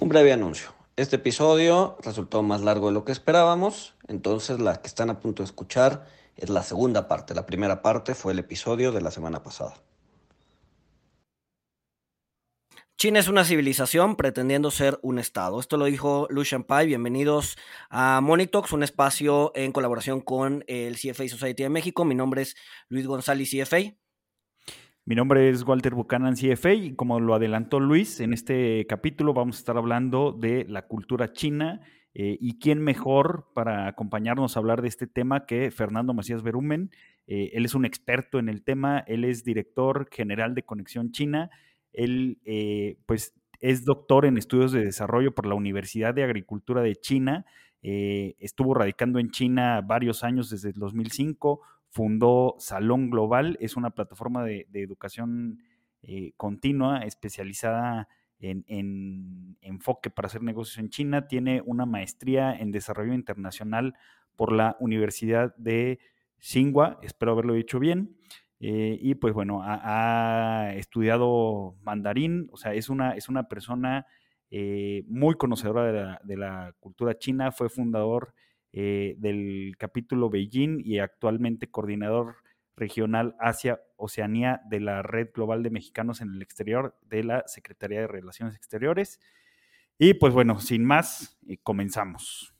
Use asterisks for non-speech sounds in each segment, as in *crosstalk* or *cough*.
Un breve anuncio. Este episodio resultó más largo de lo que esperábamos, entonces la que están a punto de escuchar es la segunda parte. La primera parte fue el episodio de la semana pasada. China es una civilización pretendiendo ser un estado. Esto lo dijo Lucian Pai. Bienvenidos a Monitox, un espacio en colaboración con el CFA Society de México. Mi nombre es Luis González, CFA. Mi nombre es Walter Buchanan, CFA, y como lo adelantó Luis, en este capítulo vamos a estar hablando de la cultura china eh, y quién mejor para acompañarnos a hablar de este tema que Fernando Macías Berumen. Eh, él es un experto en el tema, él es director general de Conexión China, él eh, pues es doctor en estudios de desarrollo por la Universidad de Agricultura de China, estuvo radicando en China varios años desde el 2005, fundó Salón Global, es una plataforma de, educación eh, continua especializada en, enfoque para hacer negocios en China, tiene una maestría en desarrollo internacional por la Universidad de Tsinghua, espero haberlo dicho bien, eh, y pues bueno, ha, estudiado mandarín, o sea, es una, es una persona eh, muy conocedora de la, de la, cultura china, fue fundador eh, del capítulo Beijing y actualmente coordinador regional Asia-Oceanía de la Red Global de Mexicanos en el Exterior de la Secretaría de Relaciones Exteriores. Y pues bueno, sin más, eh, comenzamos.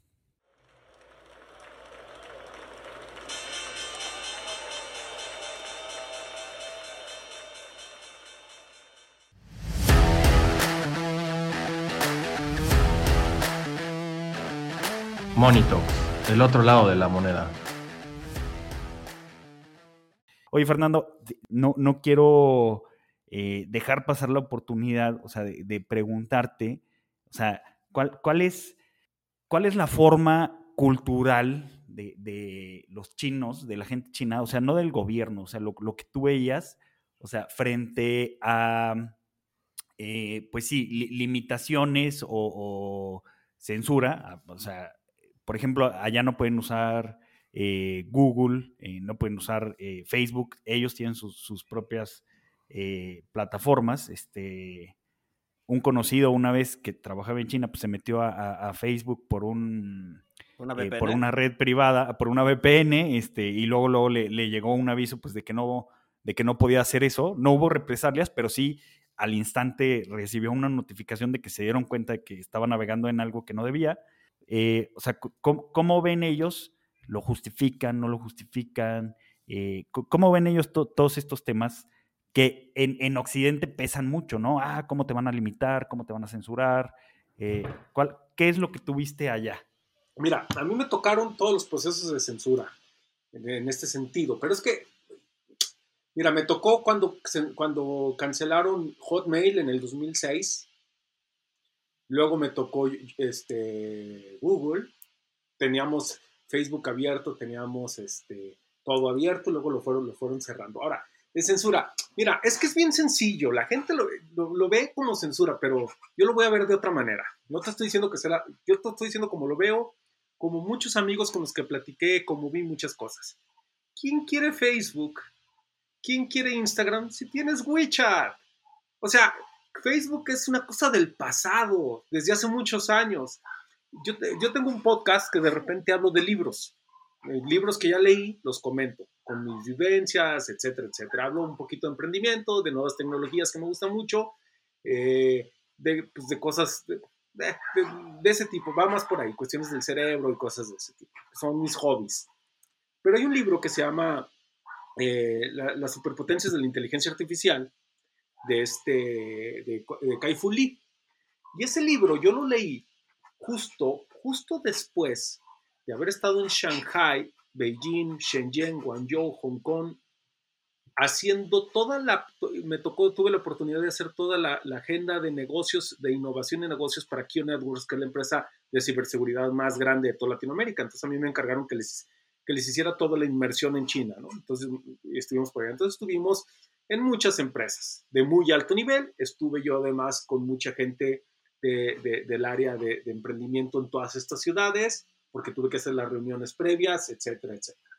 Monito, el otro lado de la moneda. Oye, Fernando, no, no quiero eh, dejar pasar la oportunidad, o sea, de, preguntarte, o sea, ¿cuál, cuál, es, ¿cuál es la forma cultural de, los chinos, de la gente china, o sea, no del gobierno, o sea, lo, que tú veías, o sea, frente a, eh, pues sí, limitaciones o, o censura, o sea, por ejemplo, allá no pueden usar eh, Google, eh, no pueden usar eh, Facebook, ellos tienen sus, propias plataformas. Este, un conocido una vez que trabajaba en China, pues se metió a, Facebook por un por una red privada, por una VPN, este, y luego, luego le, llegó un aviso pues de que no, de que no podía hacer eso. No hubo represalias, pero sí al instante recibió una notificación de que se dieron cuenta de que estaba navegando en algo que no debía eh, o sea, ¿cómo, ven ellos? ¿Lo justifican? ¿No lo justifican? Eh, ¿Cómo ven ellos todos estos temas que en, Occidente pesan mucho, ¿no? Ah, ¿cómo te van a limitar? ¿Cómo te van a censurar? Eh, ¿cuál, ¿Qué es lo que tuviste allá? Mira, a mí me tocaron todos los procesos de censura en, este sentido, pero es que, mira, me tocó cuando, cuando cancelaron Hotmail en el 2006 Luego me tocó este, Google, teníamos Facebook abierto, teníamos este, todo abierto, luego lo fueron, lo fueron cerrando. Ahora, de censura, mira, es que es bien sencillo, la gente lo, lo, ve como censura, pero yo lo voy a ver de otra manera. No te estoy diciendo que será, yo te estoy diciendo como lo veo, como muchos amigos con los que platiqué, como vi muchas cosas. ¿Quién quiere Facebook? ¿Quién quiere Instagram si tienes WeChat? O sea, Facebook es una cosa del pasado, desde hace muchos años. Yo, tengo un podcast que de repente hablo de libros. Eh, libros que ya leí, los comento con mis vivencias, etcétera, etcétera. Hablo un poquito de emprendimiento, de nuevas tecnologías que me gustan mucho, eh, de, pues, de, cosas de, de, ese tipo. Va más por ahí, cuestiones del cerebro y cosas de ese tipo. Son mis hobbies. Pero hay un libro que se llama eh, Las superpotencias de la inteligencia artificial, de, este, de, de Kai Fu Lee. Y ese libro yo lo leí justo, justo después de haber estado en Shanghai, Beijing, Shenzhen, Guangzhou, Hong Kong, haciendo toda la, me tocó, tuve la oportunidad de hacer toda la, agenda de negocios, de innovación y negocios para Q Networks, que es la empresa de ciberseguridad más grande de toda Latinoamérica. Entonces a mí me encargaron que les, que les hiciera toda la inmersión en China, ¿no? Entonces estuvimos por allá. Entonces estuvimos en muchas empresas de muy alto nivel. Estuve yo además con mucha gente del área de, emprendimiento en todas estas ciudades, porque tuve que hacer las reuniones previas, etcétera, etcétera.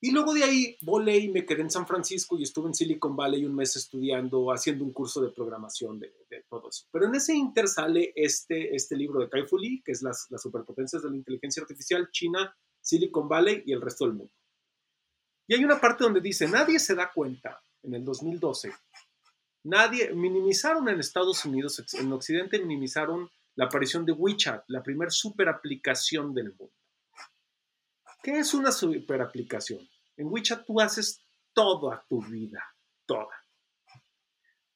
Y luego de ahí volé y me quedé en San Francisco y estuve en Silicon Valley un mes estudiando, haciendo un curso de programación de, todo eso. Pero en ese inter sale este, este libro de Kai Fu Lee, que es las, las superpotencias de la inteligencia artificial, China, Silicon Valley y el resto del mundo. Y hay una parte donde dice, nadie se da cuenta, en el 2012, nadie, minimizaron en Estados Unidos, en Occidente minimizaron la aparición de WeChat, la primera super aplicación del mundo. ¿Qué es una super aplicación? En WeChat tú haces toda tu vida, toda.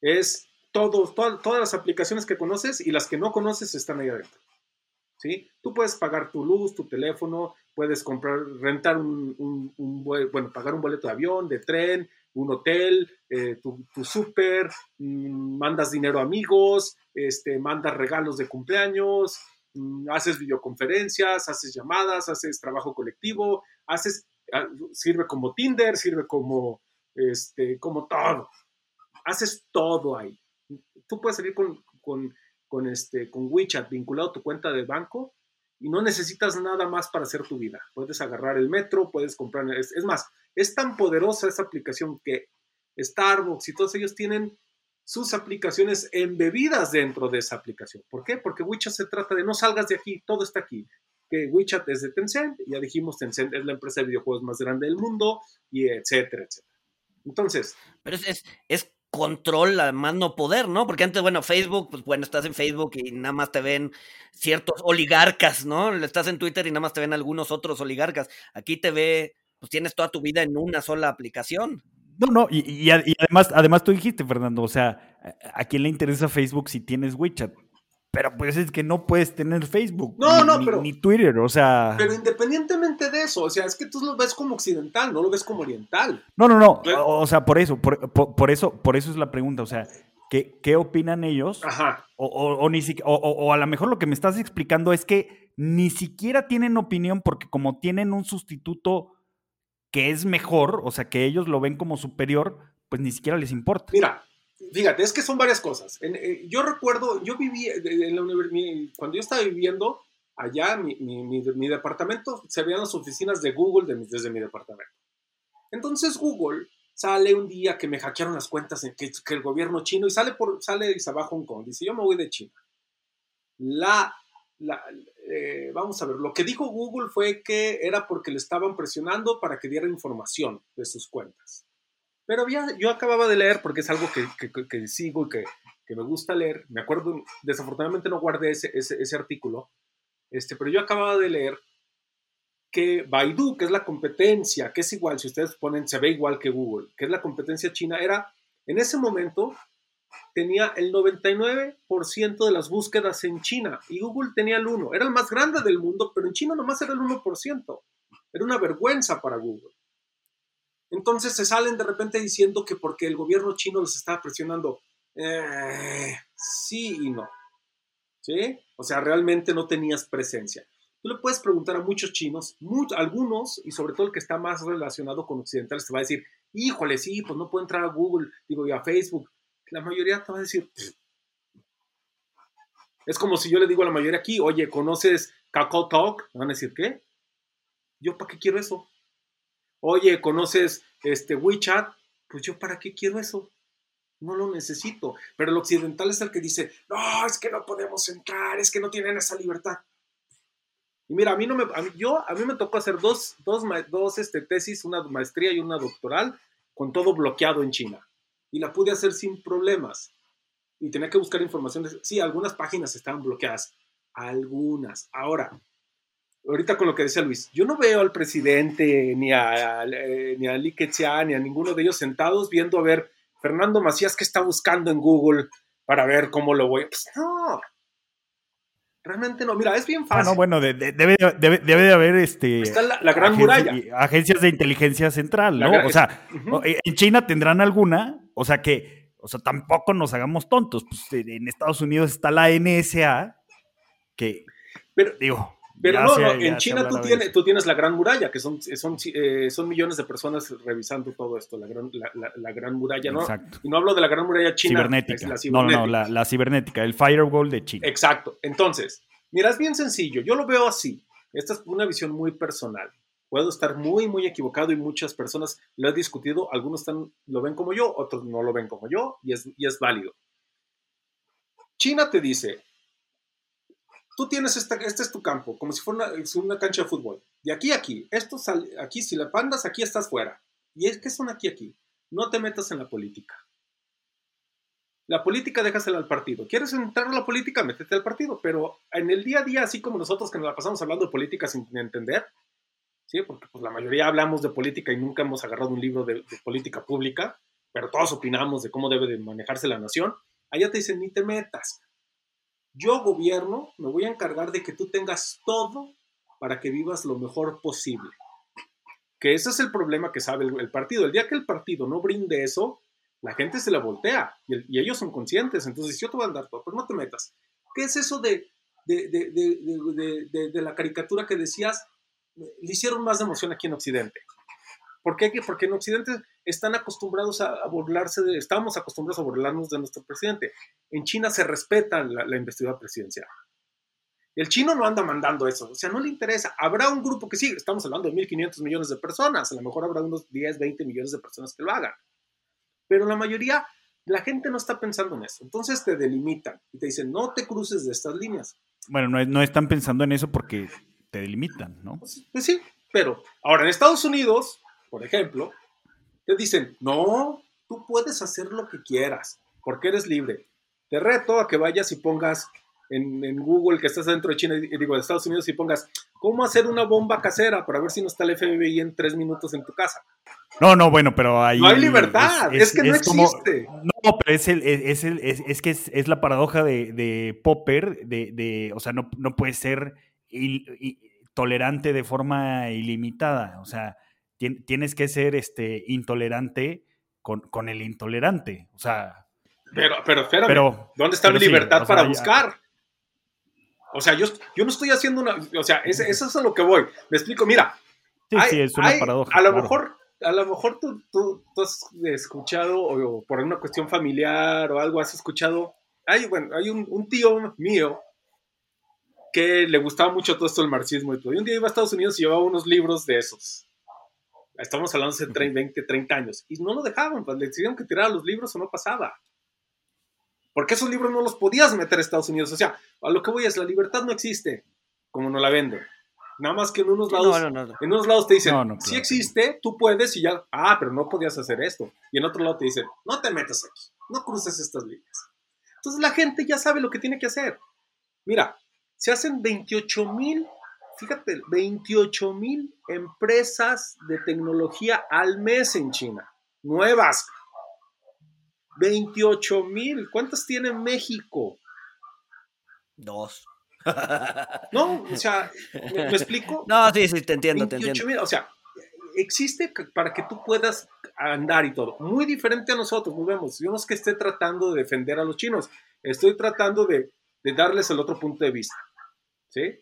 Es todo, todas las aplicaciones que conoces y las que no conoces están ahí adentro. ¿Sí? Tú puedes pagar tu luz, tu teléfono, puedes comprar, rentar un, bueno, pagar un boleto de avión, de tren, un hotel, eh, tu, tu súper, mm, mandas dinero a amigos, este, mandas regalos de cumpleaños, mm, haces videoconferencias, haces llamadas, haces trabajo colectivo, haces Ah, sirve como Tinder, sirve como, este, como todo. Haces todo ahí. Tú puedes salir con, con, este, con WeChat vinculado a tu cuenta de banco y no necesitas nada más para hacer tu vida. Puedes agarrar el metro, puedes comprar. Es más, es tan poderosa esa aplicación que Starbucks y todos ellos tienen sus aplicaciones embebidas dentro de esa aplicación. ¿Por qué? Porque WeChat se trata de no salgas de aquí, todo está aquí que WeChat es de Tencent, ya dijimos, Tencent es la empresa de videojuegos más grande del mundo, y etcétera, etcétera. Entonces. Pero es, es, control a más no poder, ¿no? Porque antes, bueno, Facebook, pues bueno, estás en Facebook y nada más te ven ciertos oligarcas, ¿no? Estás en Twitter y nada más te ven algunos otros oligarcas. Aquí te ve, pues tienes toda tu vida en una sola aplicación. No, no, y, y, además, además tú dijiste, Fernando, o sea, ¿a quién le interesa Facebook si tienes WeChat? Pero pues es que no puedes tener Facebook. No, ni, no, pero. Ni Twitter, o sea. Pero independientemente de eso, o sea, es que tú lo ves como occidental, no lo ves como oriental. No, no, no. O, sea, por eso, por, eso, por eso es la pregunta. O sea, ¿qué, qué opinan ellos? Ajá. O, o, ni o, a lo mejor lo que me estás explicando es que ni siquiera tienen opinión porque como tienen un sustituto que es mejor, o sea, que ellos lo ven como superior, pues ni siquiera les importa. Mira, Fíjate, es que son varias cosas. Eh, yo recuerdo, yo viví en la universidad, cuando yo estaba viviendo allá, mi, departamento, se veían las oficinas de Google desde mi departamento. Entonces Google sale un día que me hackearon las cuentas en que, el gobierno chino y sale, por, sale y se va a Hong Kong. Dice, yo me voy de China. La, la eh, vamos a ver, lo que dijo Google fue que era porque le estaban presionando para que diera información de sus cuentas. Pero yo acababa de leer, porque es algo que, sigo y que, me gusta leer. Me acuerdo, desafortunadamente no guardé ese, ese, artículo, este, pero yo acababa de leer que Baidu, que es la competencia, que es igual, si ustedes ponen, se ve igual que Google, que es la competencia china, era, en ese momento, tenía el 99% de las búsquedas en China y Google tenía el 1%. Era el más grande del mundo, pero en China nomás era el 1%. Era una vergüenza para Google. Entonces se salen de repente diciendo que porque el gobierno chino les estaba presionando. Eh, sí y no. ¿Sí? O sea, realmente no tenías presencia. Tú le puedes preguntar a muchos chinos, algunos, y sobre todo el que está más relacionado con occidentales, te va a decir, híjole, sí, pues no puedo entrar a Google, digo, y a Facebook. La mayoría te va a decir, es como si yo le digo a la mayoría aquí, oye, ¿conoces Kakao Talk? Me van a decir, ¿qué? ¿Yo para qué quiero eso? Oye, ¿conoces este WeChat? Pues yo para qué quiero eso? No lo necesito. Pero el occidental es el que dice, no, es que no podemos entrar, es que no tienen esa libertad. Y mira, a mí no me, a mí, yo, a mí me tocó hacer dos, dos, dos este, tesis, una maestría y una doctoral, con todo bloqueado en China. Y la pude hacer sin problemas. Y tenía que buscar información. Sí, algunas páginas estaban bloqueadas. Algunas. Ahora, ahorita con lo que decía Luis, yo no veo al presidente ni a, eh, ni a Li ni a ninguno de ellos sentados viendo a ver Fernando Macías que está buscando en Google para ver cómo lo voy. Pues no. Realmente no. Mira, es bien fácil. Ah, no, bueno, debe, debe, de haber este. Está la, gran muralla. Agencias de inteligencia central, ¿no? o sea, en China tendrán alguna, o sea que, o sea, tampoco nos hagamos tontos. Pues en Estados Unidos está la NSA, que, Pero, digo, pero no, no, en China tú tienes, tú tienes la Gran Muralla, que son, son, eh, son millones de personas revisando todo esto, la Gran, la, gran Muralla, ¿no? Exacto. Y no hablo de la Gran Muralla China. Cibernética. No, no, la, la cibernética, el firewall de China. Exacto. Entonces, mira, es bien sencillo. Yo lo veo así. Esta es una visión muy personal. Puedo estar muy, muy equivocado y muchas personas lo he discutido, algunos están, lo ven como yo, otros no lo ven como yo y es, y es válido. China te dice, tú tienes esta, este es tu campo, como si fuera una, una cancha de fútbol. De aquí a aquí, esto sale, aquí si la pandas, aquí estás fuera. Y es que son aquí aquí. No te metas en la política. La política déjasela al partido. ¿Quieres entrar a la política? Métete al partido. Pero en el día a día, así como nosotros que nos la pasamos hablando de política sin entender, ¿sí? porque pues, la mayoría hablamos de política y nunca hemos agarrado un libro de, de, política pública, pero todos opinamos de cómo debe de manejarse la nación, allá te dicen, ni te metas. Yo, gobierno, me voy a encargar de que tú tengas todo para que vivas lo mejor posible. Que ese es el problema que sabe el, partido. El día que el partido no brinde eso, la gente se la voltea y, el, y, ellos son conscientes. Entonces, yo te voy a dar todo, pero no te metas. ¿Qué es eso de, de, de, de la caricatura que decías? Le hicieron más emoción aquí en Occidente. ¿Por qué? Porque en Occidente están acostumbrados a, burlarse de, estamos acostumbrados a burlarnos de nuestro presidente. En China se respeta la, la investidura presidencial. El chino no anda mandando eso, o sea, no le interesa. Habrá un grupo que sí, estamos hablando de 1.500 millones de personas, a lo mejor habrá unos 10, 20 millones de personas que lo hagan. Pero la mayoría, la gente no está pensando en eso. Entonces te delimitan y te dicen, no te cruces de estas líneas. Bueno, no, no están pensando en eso porque te delimitan, ¿no? Pues, pues sí, pero ahora en Estados Unidos, por ejemplo, te dicen, no, tú puedes hacer lo que quieras, porque eres libre. Te reto a que vayas y pongas en, en, Google que estás dentro de China, digo, de Estados Unidos, y pongas cómo hacer una bomba casera para ver si no está el FBI en tres minutos en tu casa. No, no, bueno, pero ahí. No hay libertad, es, es, es que no es existe. Como, no, pero es, el, es, el, es, que es, la paradoja de, de Popper, de, de, o sea, no, no puede ser il, il, tolerante de forma ilimitada, o sea, tien, tienes que ser este, intolerante con, con el intolerante, o sea. Pero, pero espérame, pero, ¿dónde está mi libertad sí, para sea, buscar? Ya, o sea, yo, yo no estoy haciendo una. O sea, eso es a lo que voy. Me explico, mira. Sí, hay, sí, es una hay, paradoja. A lo claro. mejor, a lo mejor tú, tú, tú, has escuchado, o por una cuestión familiar o algo, has escuchado. Hay, bueno, hay un, un, tío mío que le gustaba mucho todo esto del marxismo y todo. Y un día iba a Estados Unidos y llevaba unos libros de esos. Estamos hablando de 30, 20, 30 años. Y no lo dejaban, pues le decidieron que tirara los libros o no pasaba. Porque esos libros no los podías meter a Estados Unidos. O sea, a lo que voy es, la libertad no existe, como no la venden. Nada más que en unos lados, no, no, no. en unos lados te dicen, no, si existe, tú puedes y ya, ah, pero no podías hacer esto. Y en otro lado te dicen, no te metas aquí, no cruces estas líneas. Entonces la gente ya sabe lo que tiene que hacer. Mira, se hacen 28 mil, fíjate, 28 mil empresas de tecnología al mes en China, nuevas. 28 mil. ¿Cuántas tiene México? Dos. *laughs* no, o sea, ¿me, ¿me, explico? No, sí, sí, te entiendo, 28, te entiendo. Mil, o sea, existe para que tú puedas andar y todo. Muy diferente a nosotros, nos vemos. Yo no es que esté tratando de defender a los chinos, estoy tratando de, de darles el otro punto de vista. ¿Sí?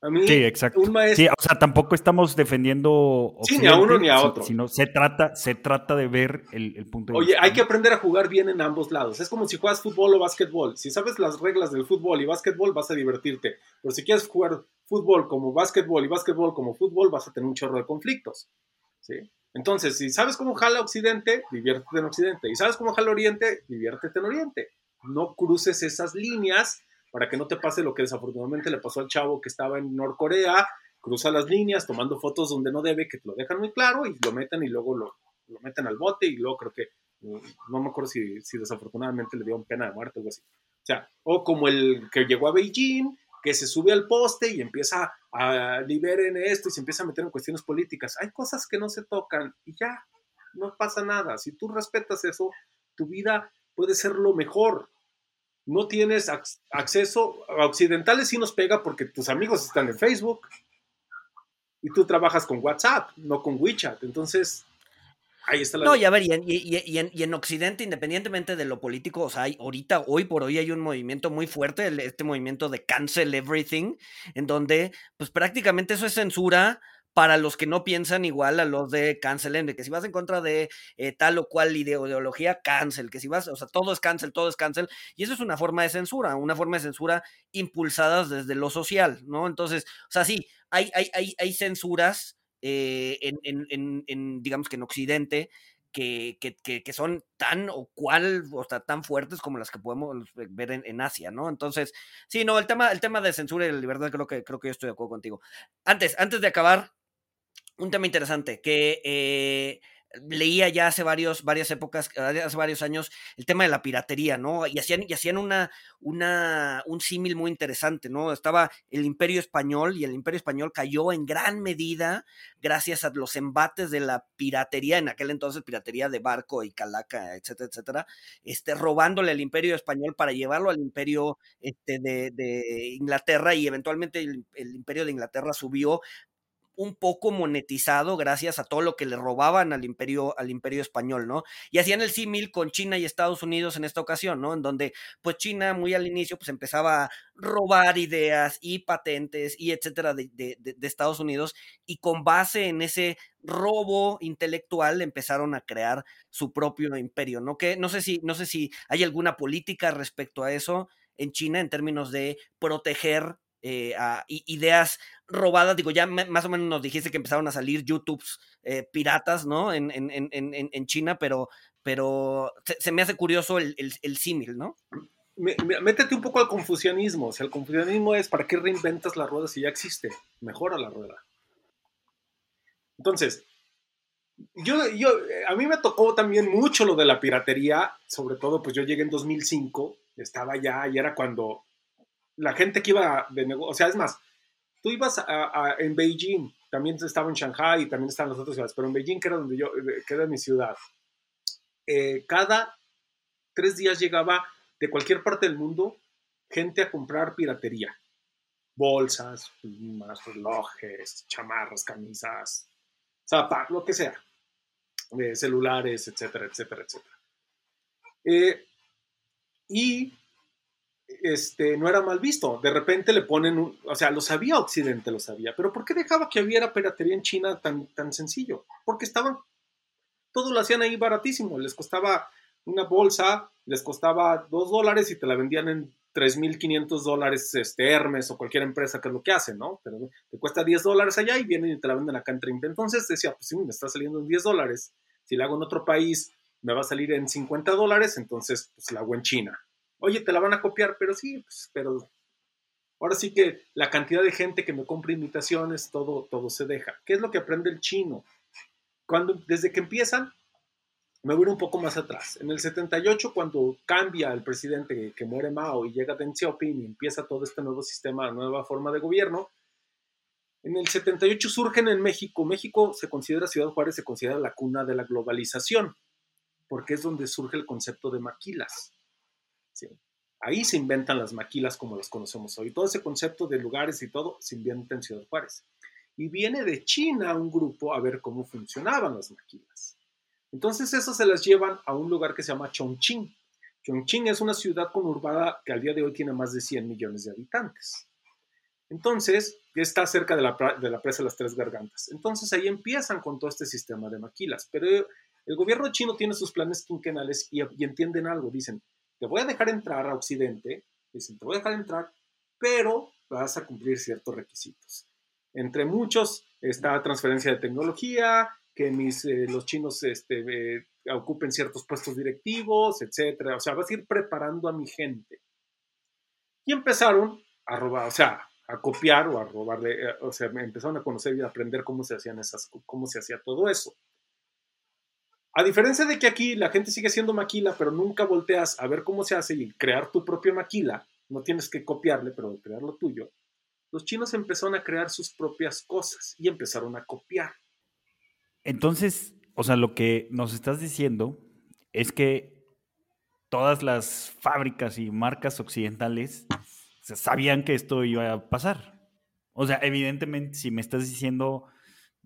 A mí, sí, exacto. Un maestro... Sí, o sea, tampoco estamos defendiendo. Sí, ni a uno ni a otro. Sino se trata, se trata de ver el, el punto de Oye, vista. hay que aprender a jugar bien en ambos lados. Es como si juegas fútbol o básquetbol. Si sabes las reglas del fútbol y básquetbol, vas a divertirte. Pero si quieres jugar fútbol como básquetbol y básquetbol como fútbol, vas a tener un chorro de conflictos. ¿Sí? Entonces, si sabes cómo jala Occidente, diviértete en Occidente. Y sabes cómo jala Oriente, diviértete en Oriente. No cruces esas líneas para que no te pase lo que desafortunadamente le pasó al chavo que estaba en Norcorea, cruza las líneas tomando fotos donde no debe, que te lo dejan muy claro y lo meten y luego lo, lo meten al bote y luego creo que, no me acuerdo si, si desafortunadamente le dio pena de muerte o algo así. O sea, o como el que llegó a Beijing, que se sube al poste y empieza a liberen esto y se empieza a meter en cuestiones políticas. Hay cosas que no se tocan y ya, no pasa nada. Si tú respetas eso, tu vida puede ser lo mejor no tienes acceso a occidentales sí nos pega porque tus amigos están en Facebook y tú trabajas con WhatsApp, no con WeChat. Entonces, ahí está la... No, y a ver, y en, y, y, en, y en, Occidente, independientemente de lo político, o sea, hay, ahorita, hoy por hoy hay un movimiento muy fuerte, este movimiento de cancel everything, en donde, pues prácticamente eso es censura para los que no piensan igual a los de cancelen, de que si vas en contra de eh, tal o cual ideología, cancel, que si vas, o sea, todo es cancel, todo es cancel, y eso es una forma de censura, una forma de censura impulsadas desde lo social, ¿no? Entonces, o sea, sí, hay, hay, hay, hay censuras eh, en, digamos que en Occidente, que, que, son tan o cual, o sea, tan fuertes como las que podemos ver en, Asia, ¿no? Entonces, sí, no, el tema, el tema de censura y la libertad creo que, creo que yo estoy de acuerdo contigo. Antes, antes de acabar, un tema interesante, que eh, leía ya hace varios, varias épocas, hace varios años, el tema de la piratería, ¿no? Y hacían, y hacían una, una, un símil muy interesante, ¿no? Estaba el imperio español y el imperio español cayó en gran medida gracias a los embates de la piratería, en aquel entonces piratería de barco y calaca, etcétera, etcétera, este, robándole al imperio español para llevarlo al imperio este, de, de Inglaterra y eventualmente el, el imperio de Inglaterra subió un poco monetizado gracias a todo lo que le robaban al imperio, al imperio español, ¿no? Y hacían el símil con China y Estados Unidos en esta ocasión, ¿no? En donde, pues China muy al inicio, pues empezaba a robar ideas y patentes y etcétera de, de Estados Unidos y con base en ese robo intelectual empezaron a crear su propio imperio, ¿no? Que no sé si, no sé si hay alguna política respecto a eso en China en términos de proteger eh, ideas robadas. Digo, ya más o menos nos dijiste que empezaron a salir YouTubes eh, piratas, ¿no? En, en, China, pero, pero se, me hace curioso el, símil, ¿no? Métete un poco al confucianismo. O sea, el confucianismo es ¿para qué reinventas la rueda si ya existe? Mejora la rueda. Entonces, yo, yo, a mí me tocó también mucho lo de la piratería, sobre todo, pues yo llegué en 2005, estaba ya, y era cuando la gente que iba de negocio, o sea, es más, tú ibas en Beijing, también estaba en Shanghai y también estaban las otras ciudades, pero en Beijing, que era donde yo, eh, que era mi ciudad, eh, cada tres días llegaba de cualquier parte del mundo gente a comprar piratería. Bolsas, plumas, relojes, chamarras, camisas, zapatos, lo que sea. Eh, celulares, etcétera, etcétera, etcétera. y este, no era mal visto. De repente le ponen, un, o sea, lo sabía Occidente, lo sabía, pero ¿por qué dejaba que hubiera piratería en China tan, tan sencillo? Porque estaban, todo lo hacían ahí baratísimo, les costaba una bolsa, les costaba dos dólares y te la vendían en 3.500 dólares este, Hermes o cualquier empresa que es lo que hace, ¿no? Pero te cuesta 10 dólares allá y vienen y te la venden acá en 30. Entonces decía, pues sí, me está saliendo en 10 dólares. Si la hago en otro país, me va a salir en 50 dólares, entonces pues la hago en China. Oye, te la van a copiar, pero sí, pues, pero ahora sí que la cantidad de gente que me compra imitaciones, todo, todo se deja. ¿Qué es lo que aprende el chino? Cuando, desde que empiezan, me voy un poco más atrás. En el 78, cuando cambia el presidente que muere Mao y llega Deng Xiaoping y empieza todo este nuevo sistema, nueva forma de gobierno, en el 78 surgen en México. México se considera, Ciudad Juárez se considera la cuna de la globalización, porque es donde surge el concepto de maquilas. Ahí se inventan las maquilas como las conocemos hoy. Todo ese concepto de lugares y todo se inventa en Ciudad Juárez. Y viene de China un grupo a ver cómo funcionaban las maquilas. Entonces eso se las llevan a un lugar que se llama Chongqing. Chongqing es una ciudad conurbada que al día de hoy tiene más de 100 millones de habitantes. Entonces, está cerca de la, presa de las Tres Gargantas. Entonces ahí empiezan con todo este sistema de maquilas. Pero el gobierno chino tiene sus planes quinquenales y entienden algo. Dicen, te voy a dejar entrar a Occidente, te voy a dejar entrar, pero vas a cumplir ciertos requisitos. Entre muchos está transferencia de tecnología, que eh, los chinos este, eh, ocupen ciertos puestos directivos, etcétera. O sea, vas a ir preparando a mi gente. Y empezaron a robar, o sea, a copiar o a robarle, eh, o sea, empezaron a conocer y a aprender cómo se hacían esas, cómo se hacía todo eso. A diferencia de que aquí la gente sigue siendo maquila, pero nunca volteas a ver cómo se hace y crear tu propio maquila, no tienes que copiarle, pero crear lo tuyo, los chinos empezaron a crear sus propias cosas y empezaron a copiar. Entonces, o sea, lo que nos estás diciendo es que todas las fábricas y marcas occidentales sabían que esto iba a pasar. O sea, evidentemente, si me estás diciendo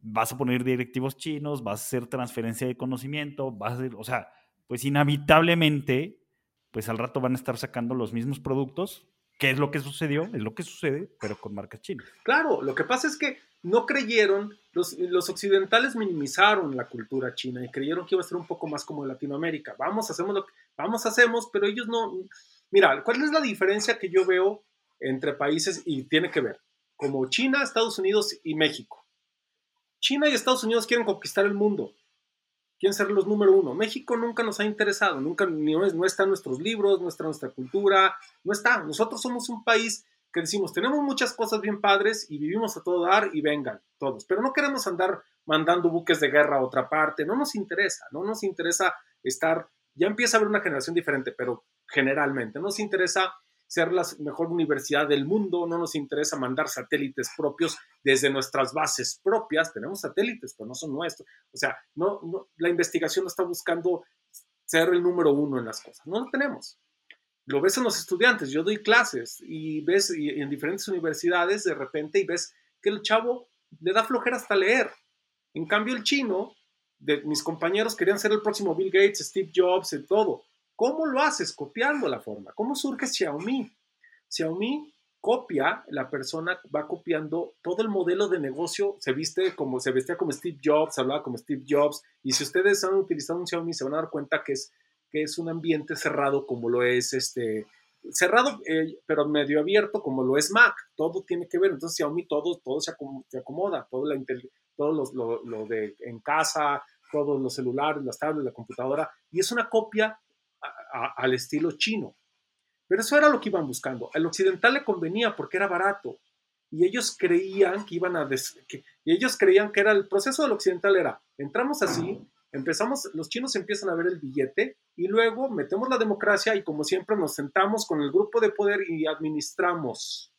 vas a poner directivos chinos, vas a hacer transferencia de conocimiento, vas a hacer, o sea, pues inevitablemente, pues al rato van a estar sacando los mismos productos, ¿Qué es lo que sucedió, es lo que sucede, pero con marcas chinas. Claro, lo que pasa es que no creyeron, los, los, occidentales minimizaron la cultura china y creyeron que iba a ser un poco más como Latinoamérica. Vamos, hacemos lo que, vamos, hacemos, pero ellos no. Mira, ¿cuál es la diferencia que yo veo entre países y tiene que ver? Como China, Estados Unidos y México China y Estados Unidos quieren conquistar el mundo, quieren ser los número uno. México nunca nos ha interesado, nunca no, no está en nuestros libros, no está en nuestra cultura, no está. Nosotros somos un país que decimos, tenemos muchas cosas bien padres y vivimos a todo dar y vengan todos, pero no queremos andar mandando buques de guerra a otra parte, no nos interesa, no nos interesa estar, ya empieza a haber una generación diferente, pero generalmente no nos interesa ser la mejor universidad del mundo, no nos interesa mandar satélites propios desde nuestras bases propias, tenemos satélites, pero no son nuestros, o sea, no, la investigación no está buscando ser el número uno en las cosas, no lo tenemos. Lo ves en los estudiantes, yo doy clases y ves en diferentes universidades de repente y ves que el chavo le da flojera hasta leer. En cambio, el chino, de mis compañeros querían ser el próximo Bill Gates, Steve Jobs, y todo. ¿Cómo lo haces? Copiando la forma. ¿Cómo surge Xiaomi? Xiaomi copia, la persona va copiando todo el modelo de negocio, se viste como se vestía como Steve Jobs, hablaba como Steve Jobs, y si ustedes han utilizado un Xiaomi se van a dar cuenta que es, que es un ambiente cerrado como lo es este, cerrado, eh, pero medio abierto como lo es Mac, todo tiene que ver, entonces Xiaomi todo, todo se, acomoda, todo, la, todo lo, lo, de en casa, todos los celulares, las tablets, la computadora, y es una copia al estilo chino. Pero eso era lo que iban buscando. Al occidental le convenía porque era barato. Y ellos creían que iban a... y ellos creían que era el proceso del occidental era, entramos así, empezamos, los chinos empiezan a ver el billete y luego metemos la democracia y como siempre nos sentamos con el grupo de poder y administramos.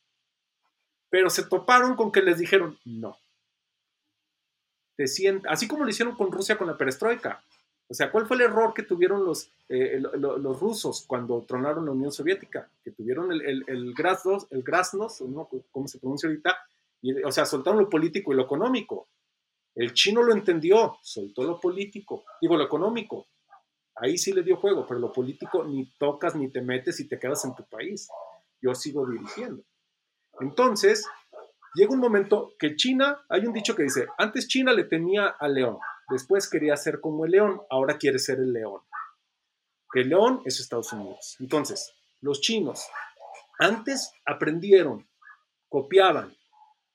Pero se toparon con que les dijeron, no. Así como lo hicieron con Rusia con la perestroika. O sea, ¿cuál fue el error que tuvieron los, eh, los rusos cuando tronaron la Unión Soviética? Que tuvieron el, el, el, grasnos, el grasnos, ¿no? ¿cómo se pronuncia ahorita? Y, o sea, soltaron lo político y lo económico. El chino lo entendió, soltó lo político, digo lo económico. Ahí sí le dio juego, pero lo político ni tocas ni te metes y te quedas en tu país. Yo sigo dirigiendo. Entonces, llega un momento que China, hay un dicho que dice, antes China le tenía al león, Después quería ser como el león, ahora quiere ser el león. El león es Estados Unidos. Entonces, los chinos antes aprendieron, copiaban,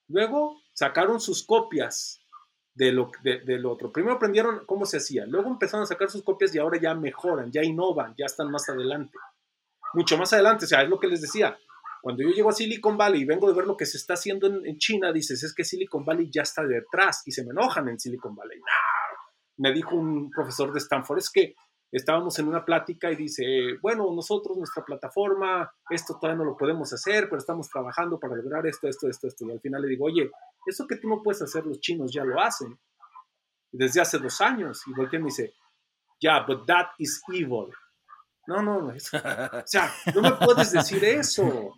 luego sacaron sus copias de lo, del otro. Primero aprendieron cómo se hacía, luego empezaron a sacar sus copias y ahora ya mejoran, ya innovan, ya están más adelante. Mucho más adelante, o sea, es lo que les decía. Cuando yo llego a Silicon Valley y vengo de ver lo que se está haciendo en, China, dices, es que Silicon Valley ya está detrás y se me enojan en Silicon Valley me dijo un profesor de Stanford, es que estábamos en una plática y dice, bueno, nosotros, nuestra plataforma, esto todavía no lo podemos hacer, pero estamos trabajando para lograr esto, esto, esto, esto. Y al final le digo, oye, eso que tú no puedes hacer, los chinos ya lo hacen. desde hace dos años. Y volteé y me dice, yeah, but that is evil. No, no, no. o sea, no me puedes decir eso.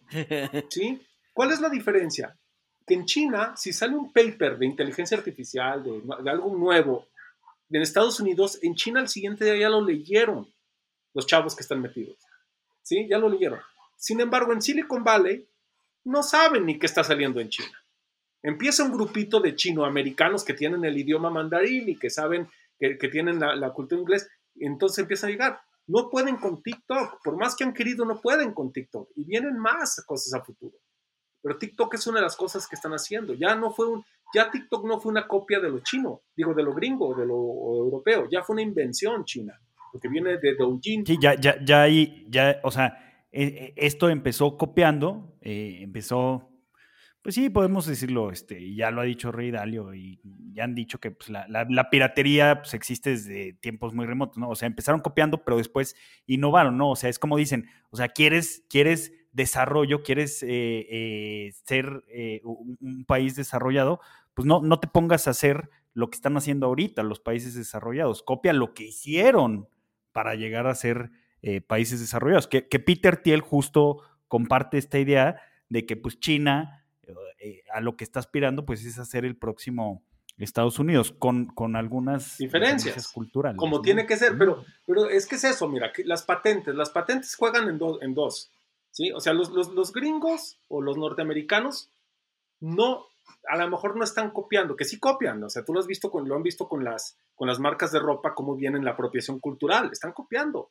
¿Sí? ¿Cuál es la diferencia? Que en China, si sale un paper de inteligencia artificial, de algo nuevo, en Estados Unidos, en China al siguiente día ya lo leyeron los chavos que están metidos. ¿Sí? Ya lo leyeron. Sin embargo, en Silicon Valley no saben ni qué está saliendo en China. Empieza un grupito de chinoamericanos que tienen el idioma mandarín y que saben que, tienen la, cultura inglés. Entonces empieza a llegar. No pueden con TikTok. Por más que han querido, no pueden con TikTok. Y vienen más cosas a futuro. Pero TikTok es una de las cosas que están haciendo. Ya no fue un, ya TikTok no fue una copia de lo chino, digo, de lo gringo, de lo europeo, ya fue una invención china, porque viene de Douyin. Sí, ya, ya, ya ahí, ya, o sea, e, e, esto empezó copiando, eh, empezó, pues sí, podemos decirlo, este, ya lo ha dicho Rey Dalio y ya han dicho que pues, la, piratería pues, existe desde tiempos muy remotos, ¿no? O sea, empezaron copiando, pero después innovaron, ¿no? O sea, es como dicen, o sea, quieres, quieres desarrollo, quieres eh, eh, ser un, país desarrollado, pues no, no te pongas a hacer lo que están haciendo ahorita los países desarrollados, copia lo que hicieron para llegar a ser eh, países desarrollados. Que, Peter Thiel justo comparte esta idea de que pues China eh, a lo que está aspirando pues es hacer el próximo Estados Unidos con, con algunas diferencias, culturales. Como tiene que ser, pero, pero es que es eso, mira, las patentes, las patentes juegan en, en dos, ¿sí? O sea, los, los, los gringos o los norteamericanos no a lo mejor no están copiando, que sí copian, o sea, tú lo has visto con, lo han visto con las, con las marcas de ropa, cómo viene la apropiación cultural, están copiando,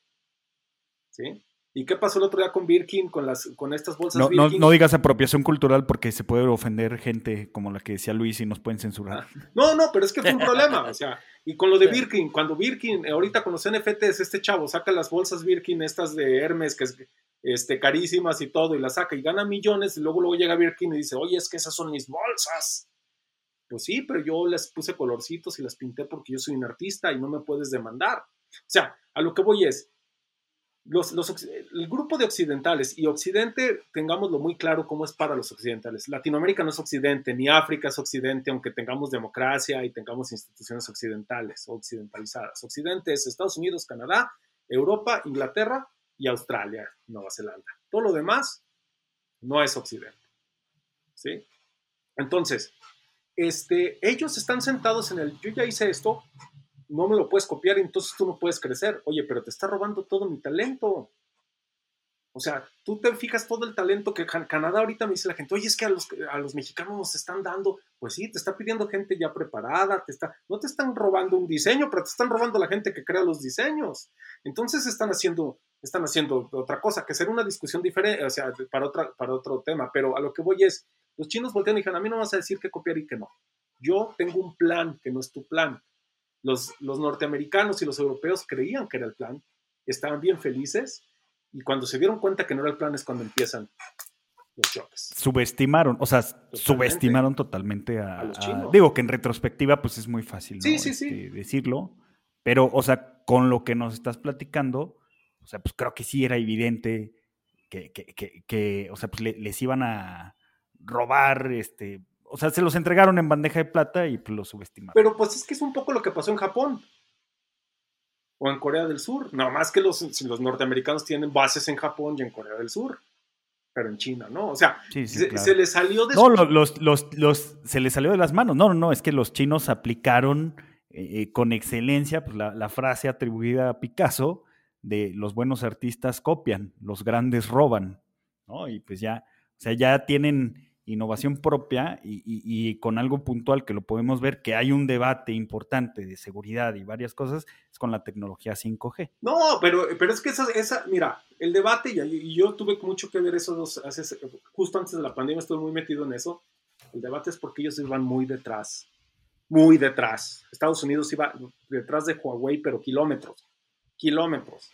¿sí? ¿Y qué pasó el otro día con Birkin, con, las, con estas bolsas No, no, Birkin? no digas apropiación cultural porque se puede ofender gente como la que decía Luis y nos pueden censurar. No, no, pero es que fue un problema, o sea, y con lo de *laughs* Birkin, cuando Birkin, ahorita con los NFTs, este chavo saca las bolsas Birkin, estas de Hermes, que es este, carísimas y todo, y las saca y gana millones, y luego, luego llega Birkin y dice, oye, es que esas son mis bolsas. Pues sí, pero yo les puse colorcitos y las pinté porque yo soy un artista y no me puedes demandar. O sea, a lo que voy es, los, los, el grupo de occidentales y Occidente, tengámoslo muy claro cómo es para los occidentales. Latinoamérica no es Occidente, ni África es Occidente, aunque tengamos democracia y tengamos instituciones occidentales o occidentalizadas. Occidente es Estados Unidos, Canadá, Europa, Inglaterra y Australia, Nueva Zelanda. Todo lo demás no es Occidente. ¿Sí? Entonces, este, ellos están sentados en el, yo ya hice esto, no me lo puedes copiar entonces tú no puedes crecer. Oye, pero te está robando todo mi talento. O sea, tú te fijas todo el talento que Canadá ahorita me dice la gente, oye, es que a los, a los mexicanos nos están dando, pues sí, te está pidiendo gente ya preparada, te está, no te están robando un diseño, pero te están robando la gente que crea los diseños. Entonces están haciendo, están haciendo otra cosa, que será una discusión diferente, o sea, para, otra, para otro tema, pero a lo que voy es, los chinos voltean y dijeron, a mí no vas a decir qué copiar y qué no. Yo tengo un plan que no es tu plan los, los, norteamericanos y los europeos creían que era el plan, estaban bien felices y cuando se dieron cuenta que no era el plan es cuando empiezan los choques. Subestimaron, o sea, totalmente. subestimaron totalmente a, a los chinos. A, digo que en retrospectiva pues es muy fácil sí, ¿no? sí, este, sí. decirlo, pero o sea, con lo que nos estás platicando, sea, pues creo que sí era evidente que, que, que, que o sea, pues le, les iban a robar este o sea, se los entregaron en bandeja de plata y pues, los subestimaron. Pero pues es que es un poco lo que pasó en Japón. O en Corea del Sur. No más que los, los norteamericanos tienen bases en Japón y en Corea del Sur. Pero en China, ¿no? O sea, sí, sí, se, claro. se, les salió de... No, los, los, los, se les salió de las manos. No, no, no, es que los chinos aplicaron eh, con excelencia pues, la, la frase atribuida a Picasso de los buenos artistas copian, los grandes roban, ¿no? Y pues ya, o sea, ya tienen innovación propia y, con algo puntual que lo podemos ver, que hay un debate importante de seguridad y varias cosas, es con la tecnología 5G. No, pero, pero es que esa, esa mira, el debate, y, y yo tuve mucho que ver eso, dos, hace, justo antes de la pandemia estuve muy metido en eso, el debate es porque ellos iban muy detrás, muy detrás. Estados Unidos iba detrás de Huawei, pero kilómetros, kilómetros.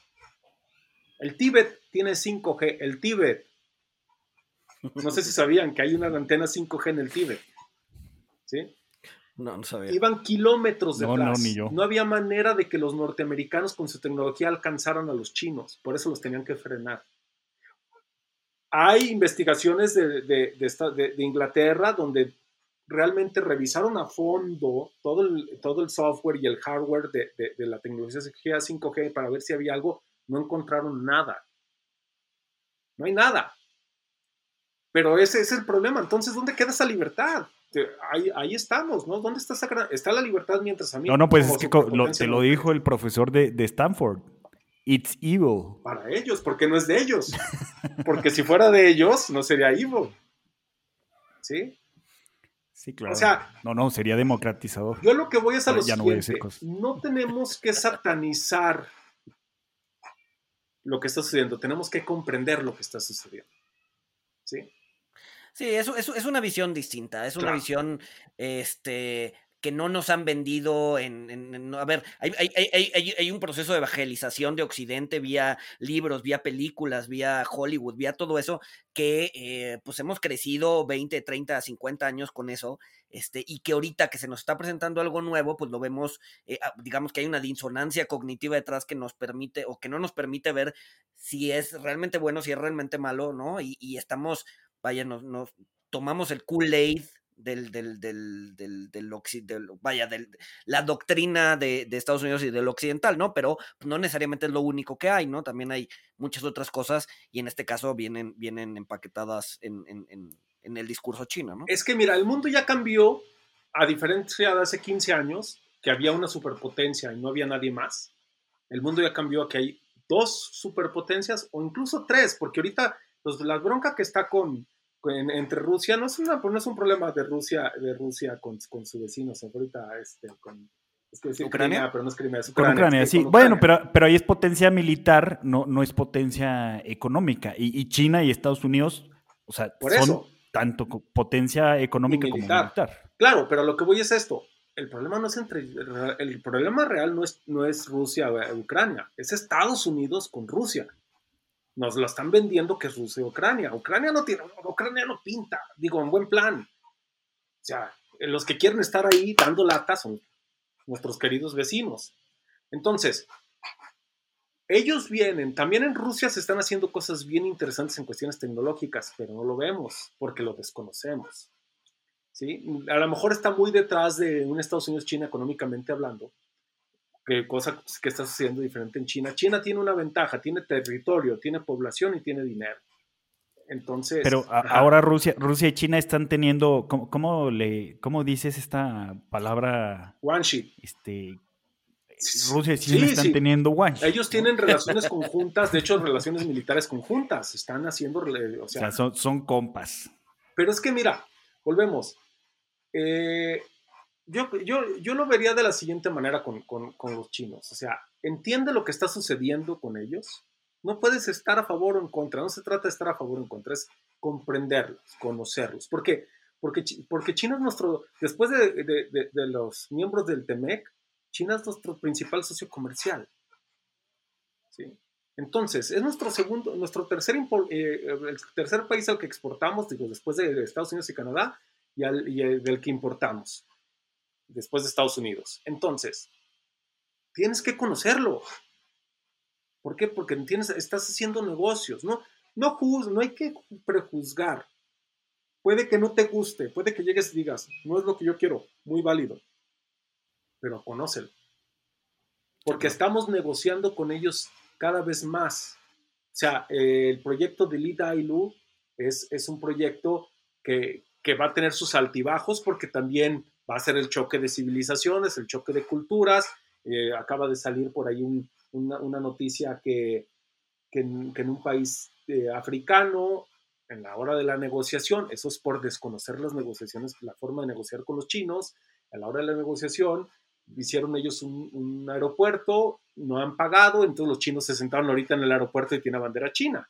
El Tíbet tiene 5G, el Tíbet no sé si *laughs* sabían que hay una antena 5G en el Tíbet. ¿Sí? No, no sabía. Iban kilómetros detrás. No, no, ni yo. no había manera de que los norteamericanos con su tecnología alcanzaran a los chinos. Por eso los tenían que frenar. Hay investigaciones de, de, de, esta, de Inglaterra donde realmente revisaron a fondo todo el, todo el software y el hardware de, la tecnología 5G para ver si había algo. No encontraron nada. No hay nada. Pero ese es el problema. Entonces, ¿dónde queda esa libertad? Ahí, ahí estamos, ¿no? ¿Dónde está esa. Está la libertad mientras a mí... No, no, pues es que lo, te lo dijo el profesor de, de, Stanford. It's evil. Para ellos, porque no es de ellos. Porque si fuera de ellos, no sería evil. ¿Sí? Sí, claro. O sea, no, no, sería democratizador. Yo lo que voy es a lo ya siguiente. No, no tenemos que satanizar lo que está sucediendo. Tenemos que comprender lo que está sucediendo. ¿Sí? Sí, eso, eso, es una visión distinta, es una claro. visión este, que no nos han vendido en... a ver, hay, hay, hay, hay, un proceso de evangelización de Occidente vía libros, vía películas, vía Hollywood, vía todo eso, que eh, pues hemos crecido 20, 30, 50 años con eso, este, y que ahorita que se nos está presentando algo nuevo, pues lo vemos, eh, digamos que hay una disonancia cognitiva detrás que nos permite, o que no nos permite ver si es realmente bueno, si es realmente malo, ¿no? Y, y estamos vaya, nos, nos tomamos el Kool-Aid del, del, del, del, del, vaya, del, la doctrina de, de, Estados Unidos y del occidental, ¿no? Pero no necesariamente es lo único que hay, ¿no? También hay muchas otras cosas y en este caso vienen, vienen empaquetadas en, en, en, en el discurso chino, ¿no? Es que mira, el mundo ya cambió, a diferencia de hace 15 años, que había una superpotencia y no había nadie más. El mundo ya cambió a que hay dos superpotencias o incluso tres, porque ahorita pues, la bronca que está con, en, entre Rusia no es, una, no es un problema de Rusia, de Rusia con, con su vecino, ahorita este, con Es que decir ¿Ucrania? Crimea, pero no es Crimea, es Con Ucrania. Ucrania, sí, sí. con Bueno, Ucrania. pero, pero ahí es potencia militar, no, no es potencia económica. Y, y China y Estados Unidos, o sea, Por son eso. tanto potencia económica Y como militar. militar. Claro, pero lo que voy es esto. El problema no es entre. El problema real no es, no es Rusia o Ucrania, es Estados Unidos con Rusia. Nos lo están vendiendo que es Rusia Ucrania. Ucrania no tiene. Ucrania no pinta, digo, en buen plan. O sea, los que quieren estar ahí dando lata son nuestros queridos vecinos. Entonces, ellos vienen, también en Rusia se están haciendo cosas bien interesantes en cuestiones tecnológicas, pero no lo vemos porque lo desconocemos. ¿sí? A lo mejor está muy detrás de un Estados Unidos-China económicamente hablando, que cosa que está sucediendo diferente en China. China tiene una ventaja, tiene territorio, tiene población y tiene dinero. Entonces, Pero a- ahora Rusia, Rusia y China están teniendo, ¿cómo, cómo le, cómo dices esta palabra? sheet. Este, Rusia y China sí, están sí. teniendo one. Ellos tienen *laughs* relaciones conjuntas, de hecho, relaciones militares conjuntas. Están haciendo, o O sea, sea, son, son compas. Pero es que mira, volvemos. Eh, yo, yo, yo lo vería de la siguiente manera con, con- con los chinos. O sea, entiende lo que está sucediendo con ellos. No puedes estar a favor o en contra. No se trata de estar a favor o en contra. Es comprenderlos, conocerlos. ¿Por qué? Porque, porque China es nuestro, después de, de- de- de los miembros del TEMEC, China es nuestro principal socio comercial. ¿sí? Entonces, es nuestro segundo, nuestro tercer, eh, el tercer país al que exportamos, digo, después de Estados Unidos y Canadá, y, al- y el del que importamos, después de Estados Unidos. Entonces, tienes que conocerlo. ¿Por qué? Porque tienes, estás haciendo negocios, ¿no? No, juz- no hay que prejuzgar. Puede que no te guste, puede que llegues y digas, no es lo que yo quiero, muy válido, pero conócelo. Porque estamos negociando con ellos cada vez más. O sea, eh, el proyecto de Lida Ailu es, es un proyecto que, que va a tener sus altibajos porque también va a ser el choque de civilizaciones, el choque de culturas. Eh, acaba de salir por ahí un- una, noticia que, que en un país eh, africano, en la hora de la negociación, eso es por desconocer las negociaciones, la forma de negociar con los chinos, a la hora de la negociación, hicieron ellos un, un aeropuerto, no han pagado, entonces los chinos se sentaron ahorita en el aeropuerto y tiene bandera china.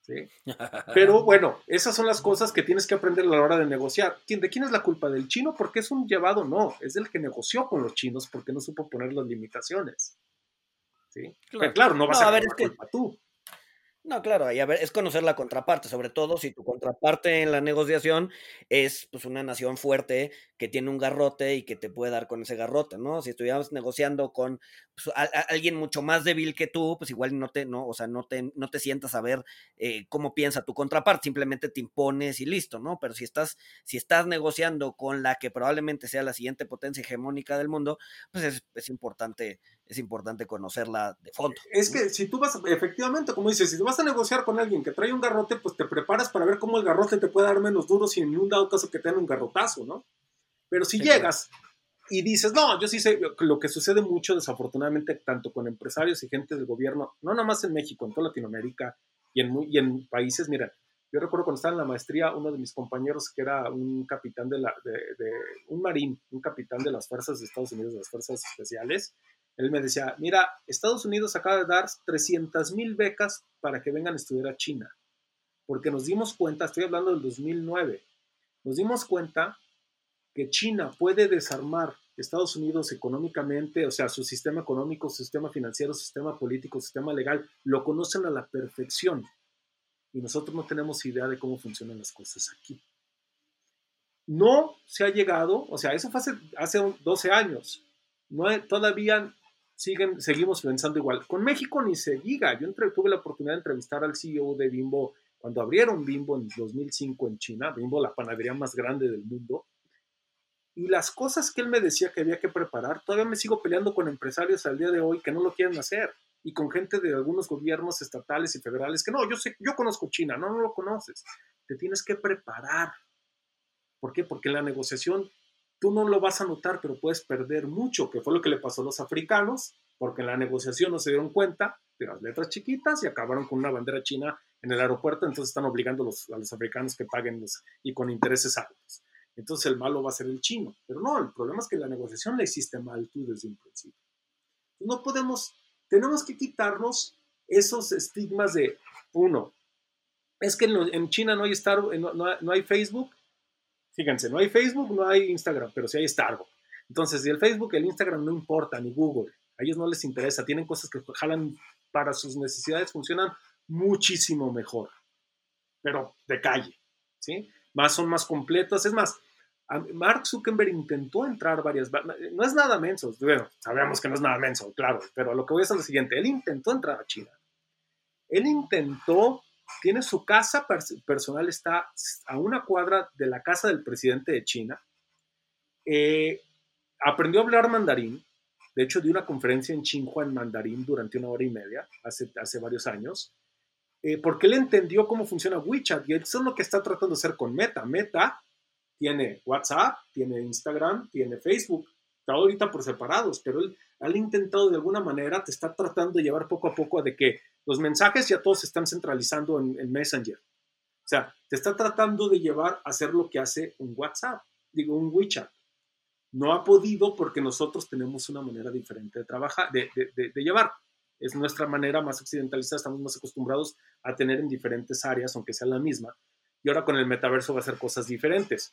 ¿Sí? *laughs* Pero bueno, esas son las cosas que tienes que aprender a la hora de negociar. ¿Quién- ¿De quién es la culpa? ¿Del chino? Porque es un llevado? No, es del que negoció con los chinos porque no supo poner las limitaciones. ¿Sí? Claro. Pero claro, no vas No, a, a ver, tener es que- culpa tú. No, claro, y a ver, es conocer la contraparte, sobre todo si tu contraparte en la negociación es pues una nación fuerte que tiene un garrote y que te puede dar con ese garrote, ¿no? Si estuviéramos negociando con pues, a- a- alguien mucho más débil que tú, pues igual no te, no, o sea, no te, no te sientas a ver eh, cómo piensa tu contraparte, simplemente te impones y listo, ¿no? Pero si estás, si estás negociando con la que probablemente sea la siguiente potencia hegemónica del mundo, pues es, es importante, es importante conocerla de fondo. Es ¿no? que si tú vas, efectivamente, como dices, si tú vas a negociar con alguien que trae un garrote, pues te preparas para ver cómo el garrote te puede dar menos duro si en un dado caso que te den un garrotazo, ¿no? Pero si Sí, claro. llegas y dices, no, yo sí sé, lo que sucede mucho desafortunadamente, tanto con empresarios y gente del gobierno, no nada más en México, en toda Latinoamérica y en, y en países, mira, yo recuerdo cuando estaba en la maestría, uno de mis compañeros que era un capitán de la, de, de- un marín, un capitán de las fuerzas de Estados Unidos, de las fuerzas especiales, él me decía, mira, Estados Unidos acaba de dar 300 mil becas para que vengan a estudiar a China, porque nos dimos cuenta, estoy hablando del 2009, nos dimos cuenta que China puede desarmar Estados Unidos económicamente, o sea, su sistema económico, su sistema financiero, su sistema político, su sistema legal, lo conocen a la perfección. Y nosotros no tenemos idea de cómo funcionan las cosas aquí. No se ha llegado, o sea, eso fue hace, hace 12 años. No todavía siguen, seguimos pensando igual. Con México ni se diga. Yo tuve la oportunidad de entrevistar al CEO de Bimbo cuando abrieron Bimbo en 2005 en China, Bimbo la panadería más grande del mundo. Y las cosas que él me decía que había que preparar, todavía me sigo peleando con empresarios al día de hoy que no lo quieren hacer y con gente de algunos gobiernos estatales y federales que no, yo sé, yo conozco China, no, no lo conoces. Te tienes que preparar. ¿Por qué? Porque la negociación tú no lo vas a notar, pero puedes perder mucho, que fue lo que le pasó a los africanos, porque en la negociación no se dieron cuenta de las letras chiquitas y acabaron con una bandera china en el aeropuerto, entonces están obligando a los, africanos que paguen los, y con intereses altos. entonces el malo va a ser el chino. Pero no, el problema es que la negociación la hiciste mal tú desde un principio. No podemos, tenemos que quitarnos esos estigmas de, uno, es que en, China no hay, Star, no, no, hay Facebook. Fíjense, no hay Facebook, no hay Instagram, pero sí hay Starbucks. Entonces, si el Facebook, el Instagram no importa, ni Google, a ellos no les interesa, tienen cosas que jalan para sus necesidades, funcionan muchísimo mejor, pero de calle, ¿sí? Más son más completas, es más, Mark Zuckerberg intentó entrar varias no es nada menso, bueno, sabemos que no es nada menso, claro, pero lo que voy a decir es lo siguiente, él intentó entrar a China, él intentó, tiene su casa personal, está a una cuadra de la casa del presidente de China, eh, aprendió a hablar mandarín, de hecho dio una conferencia en Xinhua en mandarín durante una hora y media, hace, hace varios años, eh, porque él entendió cómo funciona WeChat y eso es lo que está tratando de hacer con Meta. Meta tiene WhatsApp, tiene Instagram, tiene Facebook, está ahorita por separados, pero él ha intentado de alguna manera, te está tratando de llevar poco a poco de que los mensajes ya todos se están centralizando en, Messenger. O sea, te está tratando de llevar a hacer lo que hace un WhatsApp, digo, un WeChat. No ha podido porque nosotros tenemos una manera diferente de trabajar, de, de, de llevar. Es nuestra manera más occidentalizada, estamos más acostumbrados a tener en diferentes áreas, aunque sea la misma. Y ahora con el metaverso va a ser cosas diferentes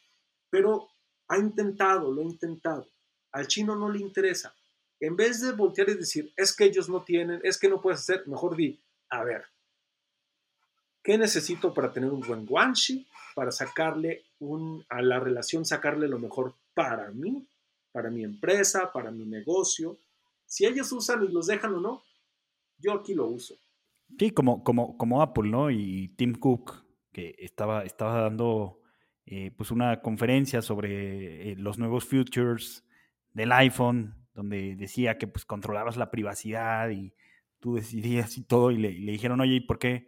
pero ha intentado, lo ha intentado. Al chino no le interesa. En vez de voltear y decir, es que ellos no tienen, es que no puedes hacer, mejor di, a ver, ¿qué necesito para tener un buen guanxi? Para sacarle un, a la relación, sacarle lo mejor para mí, para mi empresa, para mi negocio. Si ellos usan y los dejan o no, yo aquí lo uso. Sí, como, como, como Apple, ¿no? Y Tim Cook, que estaba, estaba dando eh, pues una conferencia sobre eh, los nuevos futures del iPhone, donde decía que pues controlabas la privacidad y tú decidías y todo, y le, dijeron, oye, ¿y por qué?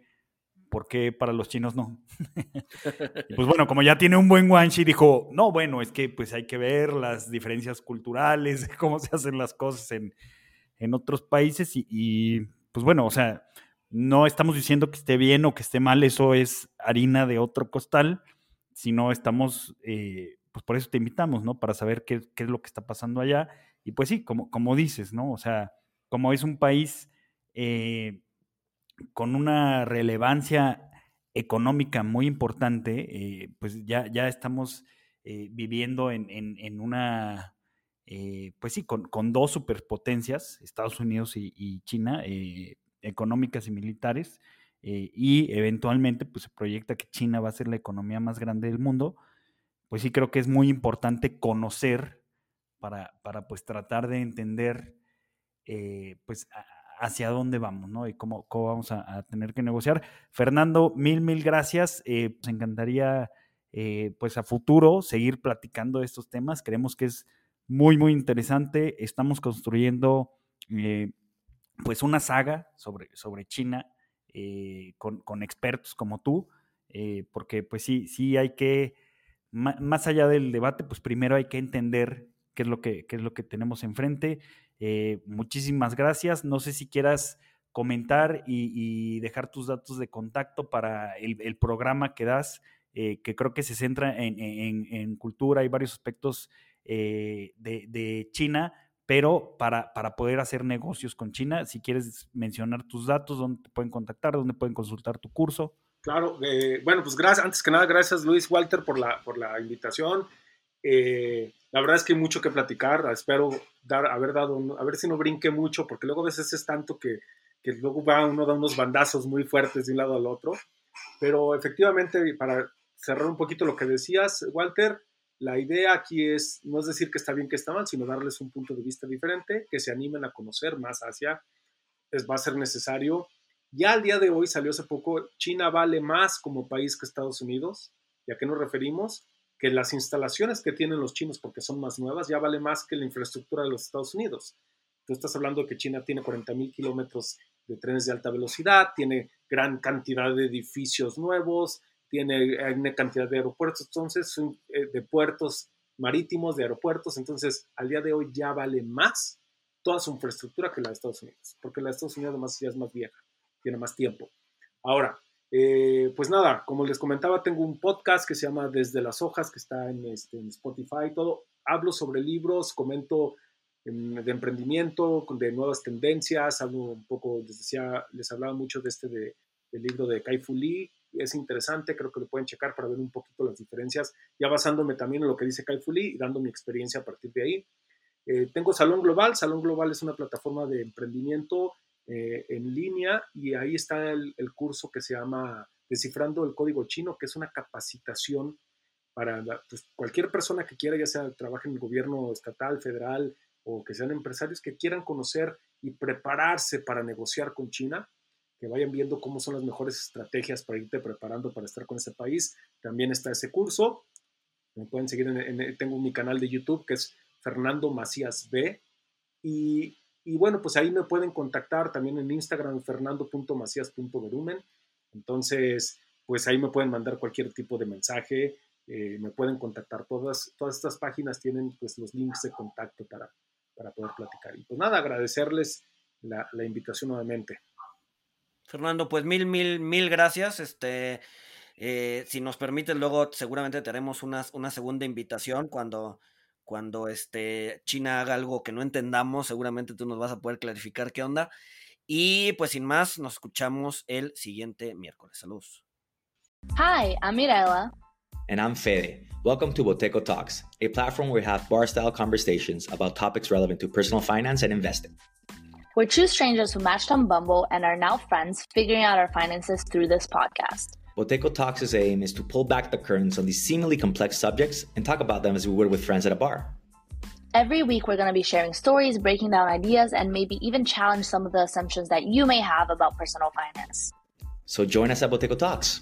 ¿Por qué para los chinos no? *laughs* pues bueno, como ya tiene un buen guanchi, dijo, no, bueno, es que pues hay que ver las diferencias culturales, *laughs* cómo se hacen las cosas en, en otros países y, pues bueno, o sea, no estamos diciendo que esté bien o que esté mal, eso es harina de otro costal si no estamos, eh, pues por eso te invitamos, ¿no? Para saber qué, es lo que está pasando allá. Y pues sí, como, como dices, ¿no? O sea, como es un país eh, con una relevancia económica muy importante, eh, pues ya, ya estamos viviendo en, una, pues sí, con, dos superpotencias, Estados Unidos y, y China, económicas y militares, eh, y eventualmente pues, se proyecta que China va a ser la economía más grande del mundo, pues sí creo que es muy importante conocer para, para pues tratar de entender eh, pues hacia dónde vamos, ¿no? Y cómo, cómo vamos a, tener que negociar. Fernando, mil, mil gracias. Eh, pues encantaría pues a futuro seguir platicando de estos temas. Creemos que es muy, muy interesante. Estamos construyendo pues una saga sobre, sobre China eh, con, expertos como tú, eh, porque pues sí, sí hay que, más allá del debate, pues primero hay que entender qué es lo que, es lo que tenemos enfrente. Eh, muchísimas gracias. No sé si quieras comentar y, dejar tus datos de contacto para el, programa que das, que creo que se centra en, cultura y varios aspectos de, de China, pero para, para poder hacer negocios con China, si quieres mencionar tus datos, dónde te pueden contactar, dónde pueden consultar tu curso. Claro, eh, bueno, pues gracias, antes que nada, gracias Luis Walter por la, por la invitación. Eh, la verdad es que hay mucho que platicar, espero dar, haber dado, a ver si no brinque mucho, porque luego a veces es tanto que, que luego va uno da unos bandazos muy fuertes de un lado al otro, pero efectivamente, para cerrar un poquito lo que decías, Walter, la idea aquí es, no es decir que está bien que está mal, sino darles un punto de vista diferente, que se animen a conocer más Asia. Es, va a ser necesario. Ya al día de hoy salió hace poco, China vale más como país que Estados Unidos. ¿Y a qué nos referimos? Que las instalaciones que tienen los chinos, porque son más nuevas, ya vale más que la infraestructura de los Estados Unidos. Tú estás hablando de que China tiene 40 mil kilómetros de trenes de alta velocidad, tiene gran cantidad de edificios nuevos, tiene una cantidad de aeropuertos, entonces, eh, de puertos marítimos, de aeropuertos, entonces al día de hoy ya vale más toda su infraestructura que la de Estados Unidos, porque la de Estados Unidos además ya es más vieja, tiene más tiempo. Ahora, Eh, pues nada, como les comentaba, tengo un podcast que se llama Desde las Hojas, que está en, este, en Spotify todo. Hablo sobre libros, comento de emprendimiento, de nuevas tendencias, hablo un poco, les decía, les hablaba mucho de este de, del libro de Kai Fu Lee, es interesante, creo que lo pueden checar para ver un poquito las diferencias, ya basándome también en lo que dice Kai Fu Lee y dando mi experiencia a partir de ahí. Eh, tengo Salón Global, Salón Global es una plataforma de emprendimiento eh, en línea y ahí está el, curso que se llama Descifrando el Código Chino, que es una capacitación para pues, cualquier persona que quiera, ya sea trabaje en el gobierno estatal, federal o que sean empresarios que quieran conocer y prepararse para negociar con China, que vayan viendo cómo son las mejores estrategias para irte preparando para estar con ese país. También está ese curso. Me pueden seguir en, tengo mi canal de YouTube que es Fernando Macías B. Y, y, bueno, pues ahí me pueden contactar también en Instagram, fernando.macías.verumen. Entonces, pues ahí me pueden mandar cualquier tipo de mensaje, eh, me pueden contactar. Todas, todas estas páginas tienen pues los links de contacto para, para poder platicar. Y pues nada, agradecerles la, invitación nuevamente. Fernando, pues mil, mil, mil gracias. Este, eh, si nos permites, luego seguramente tenemos una, una segunda invitación cuando, cuando este, China haga algo que no entendamos. Seguramente tú nos vas a poder clarificar qué onda. Y pues sin más, nos escuchamos el siguiente miércoles. Saludos. Hi, I'm Mirella. And I'm Fede. Welcome to Boteco Talks, a platform where we have bar style conversations about topics relevant to personal finance and investing. We're two strangers who matched on Bumble and are now friends, figuring out our finances through this podcast. Boteco Talks' aim is to pull back the curtains on these seemingly complex subjects and talk about them as we would with friends at a bar. Every week, we're going to be sharing stories, breaking down ideas, and maybe even challenge some of the assumptions that you may have about personal finance. So join us at Boteco Talks.